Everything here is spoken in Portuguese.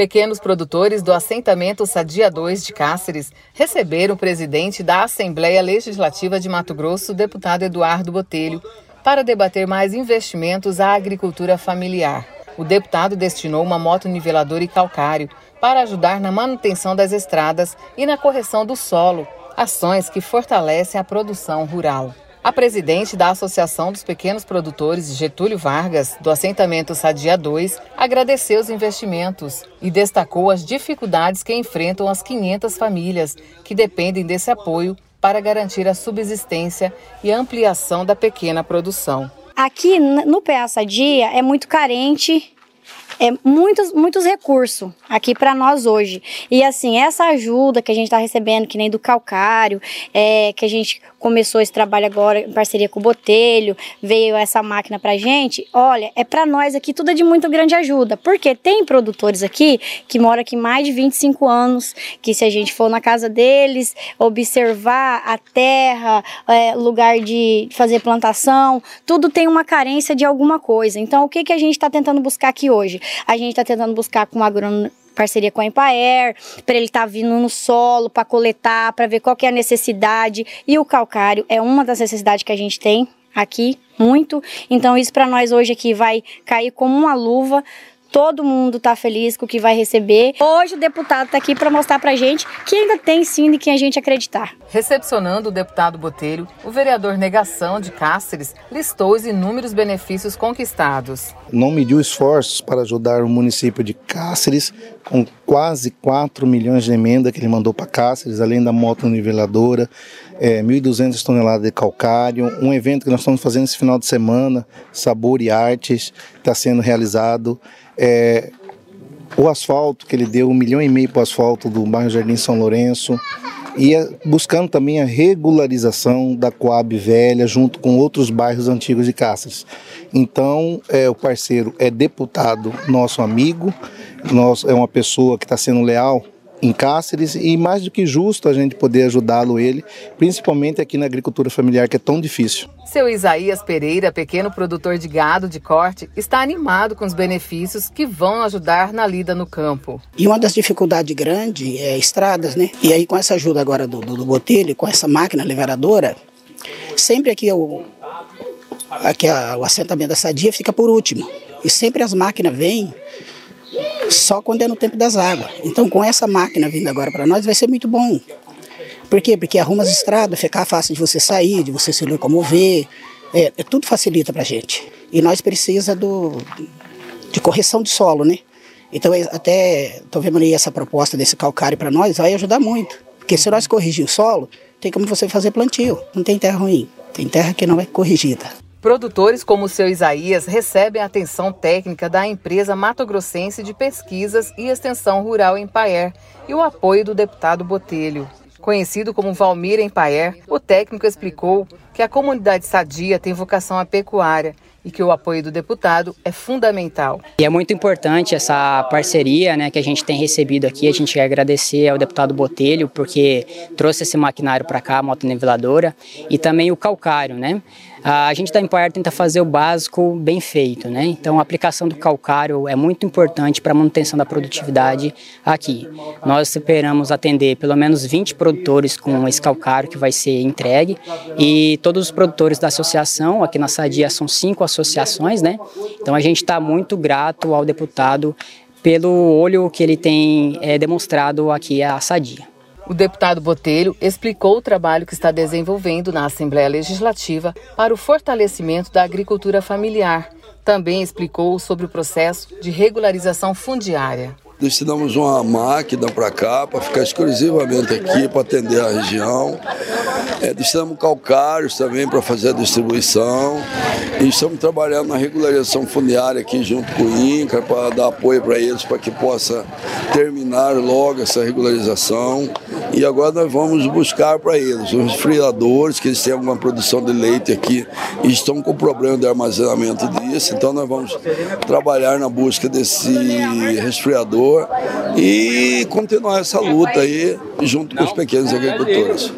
Pequenos produtores do assentamento Sadia 2 de Cáceres receberam o presidente da Assembleia Legislativa de Mato Grosso, deputado Eduardo Botelho, para debater mais investimentos à agricultura familiar. O deputado destinou uma moto niveladora e calcário para ajudar na manutenção das estradas e na correção do solo, ações que fortalecem a produção rural. A presidente da Associação dos Pequenos Produtores, Getúlio Vargas, do assentamento Sadia 2, agradeceu os investimentos e destacou as dificuldades que enfrentam as 500 famílias que dependem desse apoio para garantir a subsistência e a ampliação da pequena produção. Aqui no PA Sadia é muito carente é muitos, muitos recursos aqui para nós hoje. E assim, essa ajuda que a gente está recebendo, que nem do calcário, é, que a gente começou esse trabalho agora em parceria com o Botelho, veio essa máquina pra gente, olha, é para nós aqui tudo é de muito grande ajuda, porque tem produtores aqui que moram aqui mais de 25 anos, que se a gente for na casa deles, observar a terra, é, lugar de fazer plantação, tudo tem uma carência de alguma coisa. Então, o que, que a gente está tentando buscar aqui hoje? A gente está tentando buscar com agrônomo parceria com a Empaer, para ele estar tá vindo no solo, para coletar, para ver qual que é a necessidade. E o calcário é uma das necessidades que a gente tem aqui, muito. Então isso para nós hoje aqui vai cair como uma luva todo mundo está feliz com o que vai receber. Hoje o deputado está aqui para mostrar para a gente que ainda tem sim de quem a gente acreditar. Recepcionando o deputado Botelho, o vereador Negação de Cáceres listou os inúmeros benefícios conquistados. Não mediu esforços para ajudar o município de Cáceres com quase 4 milhões de emenda que ele mandou para Cáceres, além da moto niveladora, é, 1.200 toneladas de calcário, um evento que nós estamos fazendo esse final de semana, Sabor e Artes, está sendo realizado. É, o asfalto que ele deu, um milhão e meio para o asfalto do bairro Jardim São Lourenço, e é, buscando também a regularização da Coab Velha junto com outros bairros antigos de Cáceres. Então, é, o parceiro é deputado, nosso amigo, nosso, é uma pessoa que está sendo leal em Cáceres e mais do que justo a gente poder ajudá-lo ele, principalmente aqui na agricultura familiar que é tão difícil. Seu Isaías Pereira, pequeno produtor de gado de corte, está animado com os benefícios que vão ajudar na lida no campo. E uma das dificuldades grandes é estradas, né? E aí com essa ajuda agora do, do, do Botelho, com essa máquina liberadora, sempre aqui, o, aqui a, o assentamento da sadia fica por último. E sempre as máquinas vêm só quando é no tempo das águas. Então, com essa máquina vindo agora para nós, vai ser muito bom. Por quê? Porque arruma as estradas, fica fácil de você sair, de você se locomover. É, é tudo facilita para a gente. E nós precisa do, de correção de solo, né? Então, é, até estou vendo aí essa proposta desse calcário para nós, vai ajudar muito. Porque se nós corrigir o solo, tem como você fazer plantio. Não tem terra ruim, tem terra que não é corrigida. Produtores como o seu Isaías recebem a atenção técnica da empresa Mato Grossense de Pesquisas e Extensão Rural em Paer e o apoio do deputado Botelho. Conhecido como Valmir Empaer, o técnico explicou que a comunidade sadia tem vocação à pecuária e que o apoio do deputado é fundamental. E é muito importante essa parceria né, que a gente tem recebido aqui. A gente quer agradecer ao deputado Botelho porque trouxe esse maquinário para cá, a motoniveladora, e também o calcário. Né? A gente da Empire tenta fazer o básico bem feito, né? Então a aplicação do calcário é muito importante para a manutenção da produtividade aqui. Nós esperamos atender pelo menos 20 produtores com esse calcário que vai ser entregue e todos os produtores da associação, aqui na Sadia são cinco associações, né? Então a gente está muito grato ao deputado pelo olho que ele tem é, demonstrado aqui à Sadia. O deputado Botelho explicou o trabalho que está desenvolvendo na Assembleia Legislativa para o fortalecimento da agricultura familiar. Também explicou sobre o processo de regularização fundiária. Destinamos uma máquina para cá, para ficar exclusivamente aqui, para atender a região. É, destinamos calcários também para fazer a distribuição. E estamos trabalhando na regularização fundiária aqui junto com o INCA, para dar apoio para eles, para que possa terminar logo essa regularização. E agora nós vamos buscar para eles os resfriadores, que eles têm alguma produção de leite aqui e estão com problema de armazenamento disso. Então nós vamos trabalhar na busca desse resfriador e continuar essa luta aí junto com os pequenos agricultores.